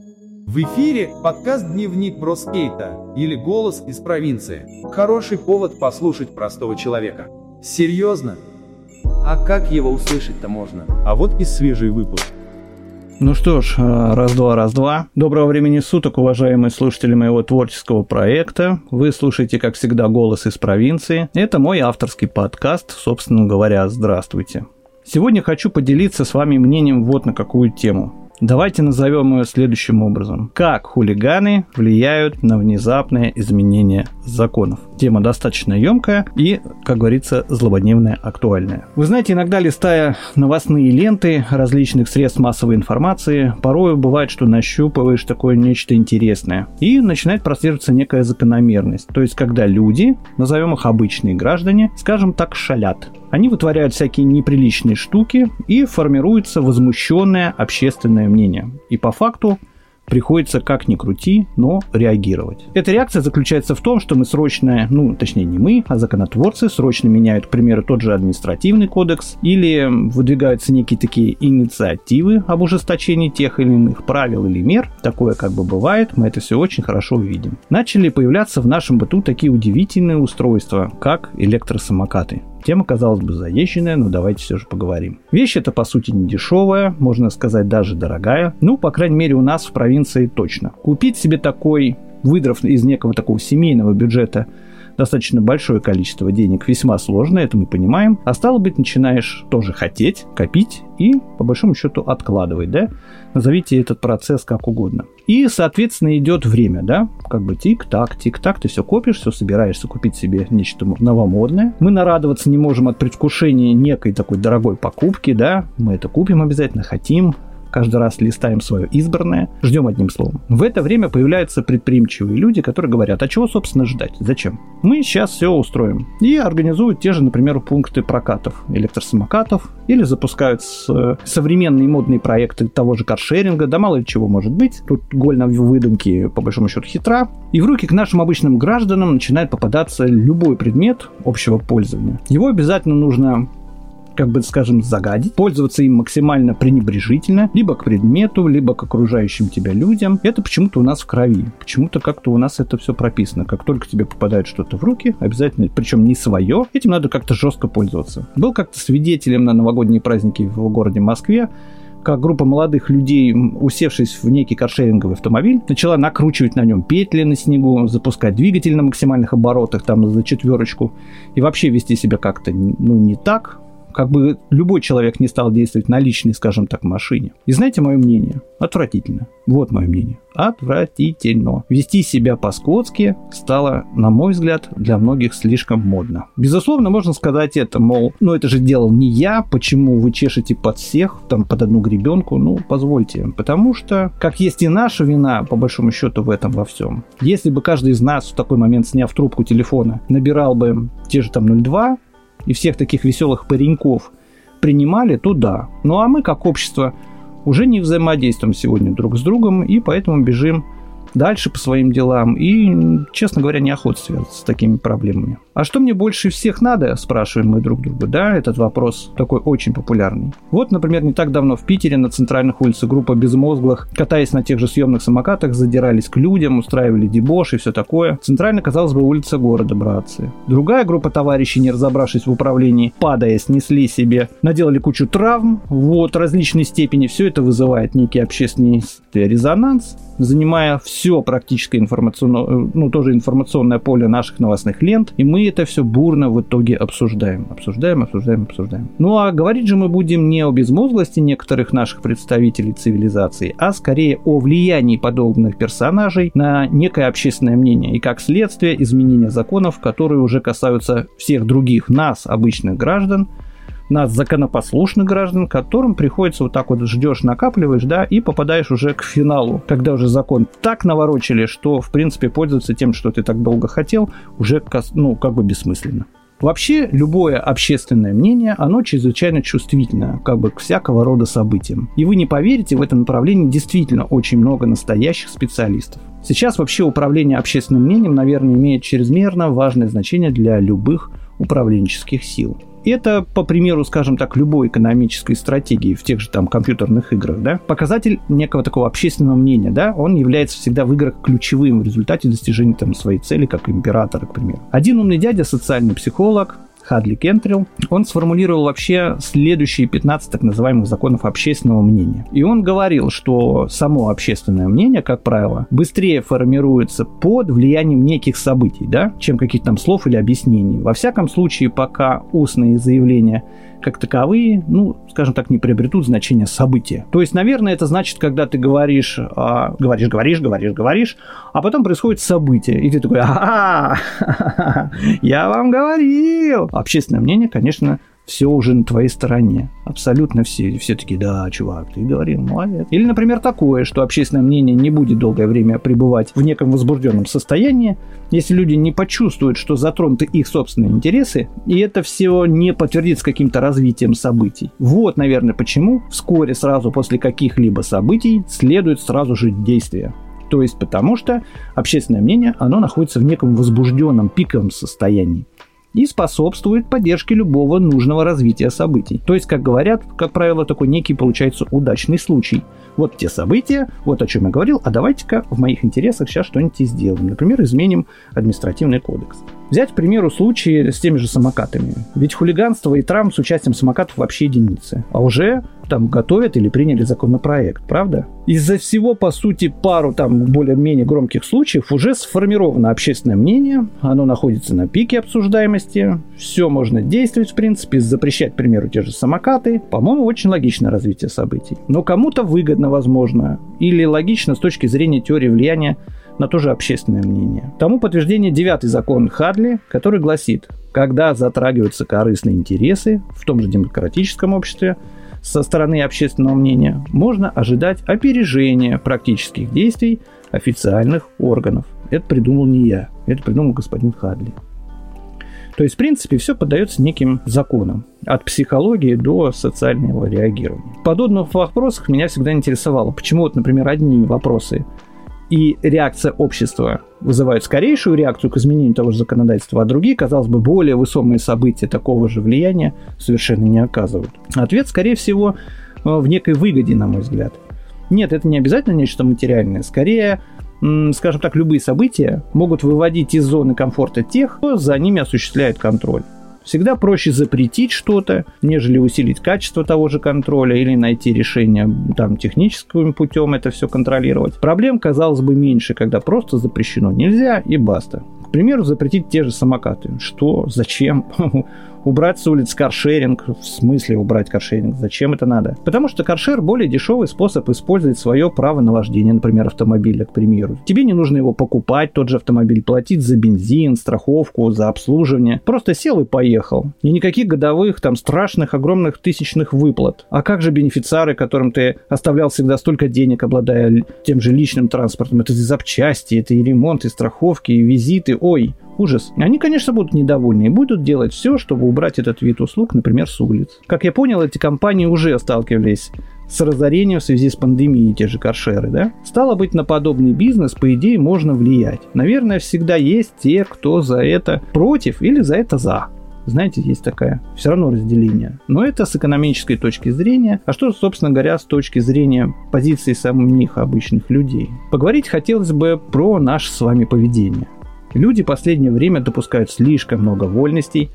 В эфире подкаст «Дневник Броскейта» или «Голос из провинции». Хороший повод послушать простого человека. Серьезно? А как его услышать-то можно? А вот и свежий выпуск. Ну что ж, э, раз-два, раз-два. Доброго времени суток, уважаемые слушатели моего творческого проекта. Вы слушаете, как всегда, «Голос из провинции». Это мой авторский подкаст, собственно говоря, здравствуйте. Сегодня хочу поделиться с вами мнением вот на какую тему. Давайте назовем ее следующим образом. Как хулиганы влияют на внезапное изменение законов. Тема достаточно емкая и, как говорится, злободневная, актуальная. Вы знаете, иногда листая новостные ленты различных средств массовой информации, порой бывает, что нащупываешь такое нечто интересное. И начинает прослеживаться некая закономерность. То есть, когда люди, назовем их обычные граждане, скажем так, шалят. Они вытворяют всякие неприличные штуки и формируется возмущенное общественное мнение. И по факту приходится, как ни крути, но реагировать. Эта реакция заключается в том, что мы срочно, ну, точнее не мы, а законотворцы срочно меняют, к примеру, тот же административный кодекс или выдвигаются некие такие инициативы об ужесточении тех или иных правил или мер. Такое как бы бывает, мы это все очень хорошо видим. Начали появляться в нашем быту такие удивительные устройства, как электросамокаты. Тема, казалось бы, заезженная, но давайте все же поговорим. Вещь эта, по сути, не дешевая, можно сказать, даже дорогая. Ну, по крайней мере, у нас в провинции точно. Купить себе такой, выдрав из некого такого семейного бюджета достаточно большое количество денег весьма сложно, это мы понимаем. А стало быть, начинаешь тоже хотеть, копить и, по большому счету, откладывать, да? Назовите этот процесс как угодно. И, соответственно, идет время, да? Как бы тик-так, тик-так, ты все копишь, все собираешься купить себе нечто новомодное. Мы нарадоваться не можем от предвкушения некой такой дорогой покупки, да? Мы это купим обязательно, хотим, каждый раз листаем свое избранное, ждем одним словом. В это время появляются предприимчивые люди, которые говорят, а чего, собственно, ждать? Зачем? Мы сейчас все устроим. И организуют те же, например, пункты прокатов электросамокатов, или запускают современные модные проекты того же каршеринга, да мало ли чего может быть. Тут голь на выдумке, по большому счету, хитра. И в руки к нашим обычным гражданам начинает попадаться любой предмет общего пользования. Его обязательно нужно как бы, скажем, загадить, пользоваться им максимально пренебрежительно, либо к предмету, либо к окружающим тебя людям. Это почему-то у нас в крови. Почему-то как-то у нас это все прописано. Как только тебе попадает что-то в руки, обязательно, причем не свое, этим надо как-то жестко пользоваться. Был как-то свидетелем на новогодние праздники в городе Москве, как группа молодых людей, усевшись в некий каршеринговый автомобиль, начала накручивать на нем петли на снегу, запускать двигатель на максимальных оборотах, там за четверочку, и вообще вести себя как-то ну, не так, как бы любой человек не стал действовать на личной, скажем так, машине. И знаете мое мнение? Отвратительно. Вот мое мнение. Отвратительно. Вести себя по-скотски стало, на мой взгляд, для многих слишком модно. Безусловно, можно сказать это, мол, ну это же делал не я, почему вы чешете под всех, там, под одну гребенку, ну, позвольте. Потому что, как есть и наша вина, по большому счету, в этом во всем. Если бы каждый из нас в такой момент, сняв трубку телефона, набирал бы те же там 02, и всех таких веселых пареньков принимали, то да. Ну а мы, как общество, уже не взаимодействуем сегодня друг с другом, и поэтому бежим дальше по своим делам. И, честно говоря, неохота связаться с такими проблемами. А что мне больше всех надо, спрашиваем мы друг друга, да, этот вопрос такой очень популярный. Вот, например, не так давно в Питере на центральных улицах группа безмозглых, катаясь на тех же съемных самокатах, задирались к людям, устраивали дебош и все такое. Центрально, казалось бы, улица города, братцы. Другая группа товарищей, не разобравшись в управлении, падая, снесли себе, наделали кучу травм, вот, различной степени. Все это вызывает некий общественный резонанс, занимая все практически информационное, ну, тоже информационное поле наших новостных лент, и мы это все бурно в итоге обсуждаем. Обсуждаем, обсуждаем, обсуждаем. Ну а говорить же мы будем не о безмозглости некоторых наших представителей цивилизации, а скорее о влиянии подобных персонажей на некое общественное мнение и как следствие изменения законов, которые уже касаются всех других нас, обычных граждан, нас, законопослушных граждан, которым приходится вот так вот ждешь, накапливаешь, да, и попадаешь уже к финалу, когда уже закон так наворочили, что, в принципе, пользоваться тем, что ты так долго хотел, уже, ну, как бы бессмысленно. Вообще, любое общественное мнение, оно чрезвычайно чувствительно как бы к всякого рода событиям. И вы не поверите, в этом направлении действительно очень много настоящих специалистов. Сейчас вообще управление общественным мнением, наверное, имеет чрезмерно важное значение для любых управленческих сил. Это, по примеру, скажем так, любой экономической стратегии в тех же там компьютерных играх, да, показатель некого такого общественного мнения, да, он является всегда в играх ключевым в результате достижения там своей цели, как императора, к примеру. Один умный дядя, социальный психолог, Хадли Кентрилл, он сформулировал вообще следующие 15 так называемых законов общественного мнения. И он говорил, что само общественное мнение, как правило, быстрее формируется под влиянием неких событий, да, чем каких-то там слов или объяснений. Во всяком случае, пока устные заявления как таковые, ну, скажем так, не приобретут значение события. То есть, наверное, это значит, когда ты говоришь, а, говоришь, говоришь, говоришь, говоришь, а потом происходит событие, и ты такой, а, я вам говорил. Общественное мнение, конечно, все уже на твоей стороне. Абсолютно все. Все таки да, чувак, ты говорил, молодец. Или, например, такое, что общественное мнение не будет долгое время пребывать в неком возбужденном состоянии, если люди не почувствуют, что затронуты их собственные интересы, и это все не подтвердится каким-то развитием событий. Вот, наверное, почему вскоре сразу после каких-либо событий следует сразу же действие. То есть потому что общественное мнение, оно находится в неком возбужденном пиковом состоянии и способствует поддержке любого нужного развития событий. То есть, как говорят, как правило, такой некий получается удачный случай. Вот те события, вот о чем я говорил, а давайте-ка в моих интересах сейчас что-нибудь сделаем. Например, изменим административный кодекс. Взять, к примеру, случай с теми же самокатами. Ведь хулиганство и травм с участием самокатов вообще единицы. А уже там готовят или приняли законопроект, правда? Из-за всего, по сути, пару там более-менее громких случаев уже сформировано общественное мнение, оно находится на пике обсуждаемости, все можно действовать, в принципе, запрещать, к примеру, те же самокаты. По-моему, очень логичное развитие событий. Но кому-то выгодно, возможно, или логично с точки зрения теории влияния на то же общественное мнение. Тому подтверждение девятый закон Хадли, который гласит, когда затрагиваются корыстные интересы в том же демократическом обществе, со стороны общественного мнения, можно ожидать опережения практических действий официальных органов. Это придумал не я, это придумал господин Хадли. То есть, в принципе, все поддается неким законам. От психологии до социального реагирования. В подобных вопросах меня всегда интересовало, почему вот, например, одни вопросы и реакция общества вызывают скорейшую реакцию к изменению того же законодательства, а другие, казалось бы, более высокие события такого же влияния совершенно не оказывают. Ответ, скорее всего, в некой выгоде, на мой взгляд. Нет, это не обязательно нечто материальное. Скорее, скажем так, любые события могут выводить из зоны комфорта тех, кто за ними осуществляет контроль. Всегда проще запретить что-то, нежели усилить качество того же контроля или найти решение там техническим путем это все контролировать. Проблем, казалось бы, меньше, когда просто запрещено нельзя и баста. К примеру, запретить те же самокаты. Что? Зачем? убрать с улиц каршеринг. В смысле убрать каршеринг? Зачем это надо? Потому что каршер более дешевый способ использовать свое право на вождение, например, автомобиля, к примеру. Тебе не нужно его покупать, тот же автомобиль, платить за бензин, страховку, за обслуживание. Просто сел и поехал. И никаких годовых там страшных огромных тысячных выплат. А как же бенефициары, которым ты оставлял всегда столько денег, обладая тем же личным транспортом? Это и запчасти, это и ремонт, и страховки, и визиты. Ой, ужас. Они, конечно, будут недовольны и будут делать все, чтобы убрать этот вид услуг, например, с улиц. Как я понял, эти компании уже сталкивались с разорением в связи с пандемией, те же каршеры, да? Стало быть, на подобный бизнес, по идее, можно влиять. Наверное, всегда есть те, кто за это против или за это за. Знаете, есть такая все равно разделение. Но это с экономической точки зрения. А что, собственно говоря, с точки зрения позиции самих обычных людей? Поговорить хотелось бы про наше с вами поведение. Люди в последнее время допускают слишком много вольностей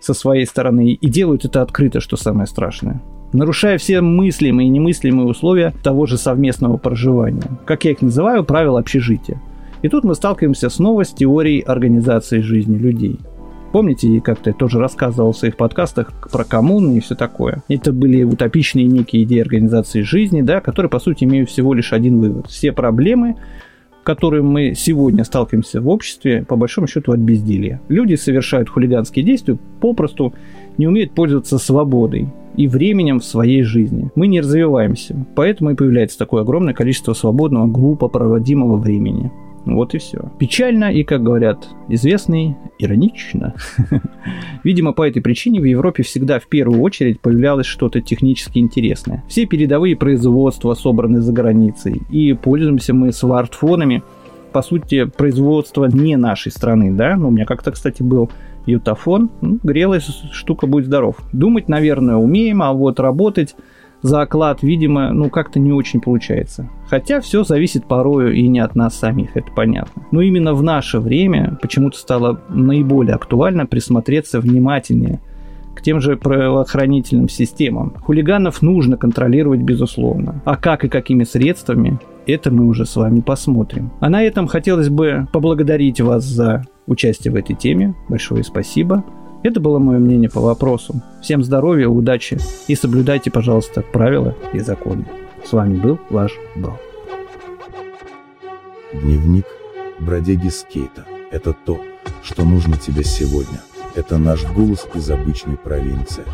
со своей стороны и делают это открыто, что самое страшное нарушая все мыслимые и немыслимые условия того же совместного проживания. Как я их называю, правила общежития. И тут мы сталкиваемся снова с теорией организации жизни людей. Помните, как-то я тоже рассказывал в своих подкастах про коммуны и все такое. Это были утопичные некие идеи организации жизни, да, которые, по сути, имеют всего лишь один вывод. Все проблемы которым мы сегодня сталкиваемся в обществе, по большому счету, от безделья. Люди совершают хулиганские действия, попросту не умеют пользоваться свободой и временем в своей жизни. Мы не развиваемся, поэтому и появляется такое огромное количество свободного, глупо проводимого времени. Вот и все. Печально и, как говорят известный, иронично. Видимо, по этой причине в Европе всегда в первую очередь появлялось что-то технически интересное. Все передовые производства собраны за границей, и пользуемся мы смартфонами по сути, производство не нашей страны, да. Ну, у меня как-то, кстати, был ютафон. Ну, грелась штука, будь здоров. Думать, наверное, умеем, а вот работать за оклад, видимо, ну как-то не очень получается. Хотя все зависит порою и не от нас самих, это понятно. Но именно в наше время почему-то стало наиболее актуально присмотреться внимательнее к тем же правоохранительным системам. Хулиганов нужно контролировать, безусловно. А как и какими средствами, это мы уже с вами посмотрим. А на этом хотелось бы поблагодарить вас за участие в этой теме. Большое спасибо. Это было мое мнение по вопросу. Всем здоровья, удачи и соблюдайте, пожалуйста, правила и законы. С вами был ваш Бро. Дневник бродяги скейта. Это то, что нужно тебе сегодня. Это наш голос из обычной провинции.